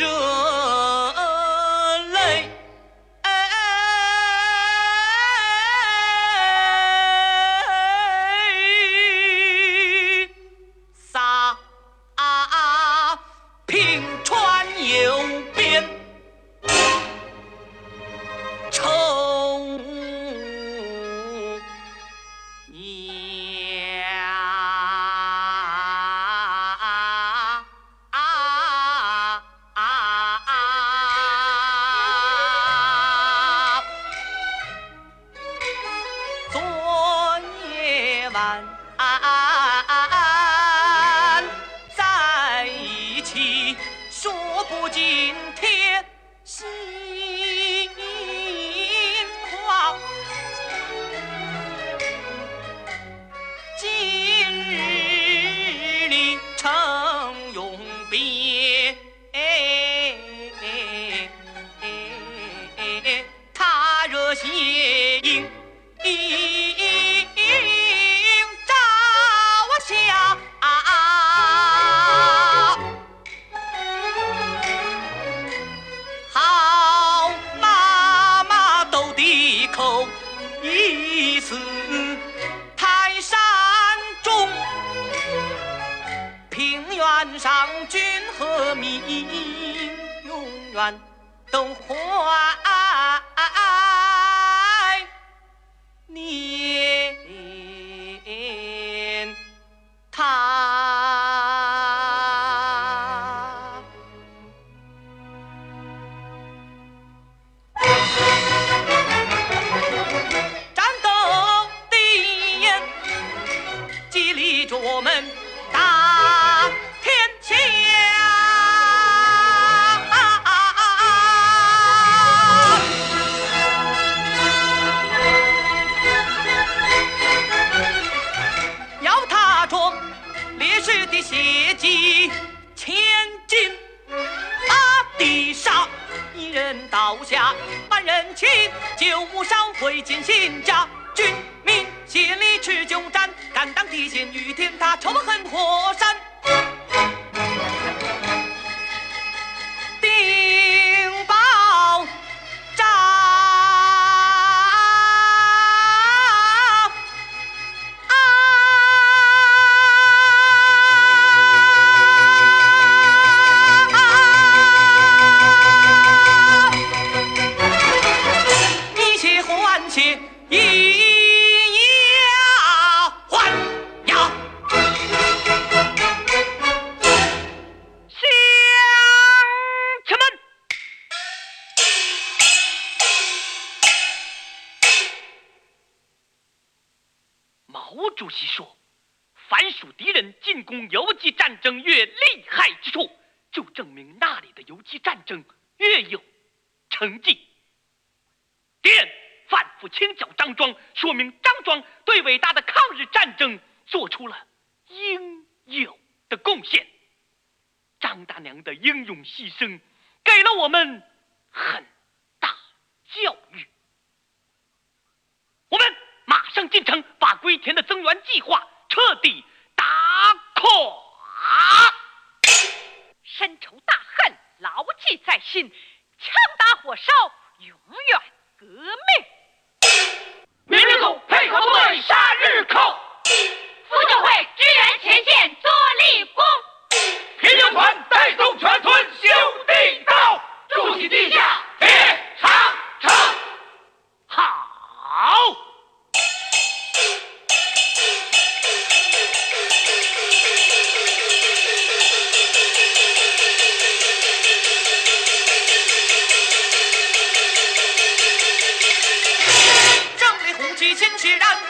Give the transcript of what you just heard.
yo 在一起，说不尽天心话。今日里成永别，他惹邪上君和民永远都怀念他。战斗的眼，激励着我们母烧毁尽新家。军民协力持久战，敢当地陷与天塌，仇恨火山。主席说：“凡属敌人进攻游击战争越厉害之处，就证明那里的游击战争越有成绩。敌人反复清剿张庄，说明张庄对伟大的抗日战争做出了应有的贡献。张大娘的英勇牺牲，给了我们很大教育。进城，把龟田的增援计划彻底打垮。深仇大恨，牢记在心，枪打火烧，永远革命。胜利红旗新血燃，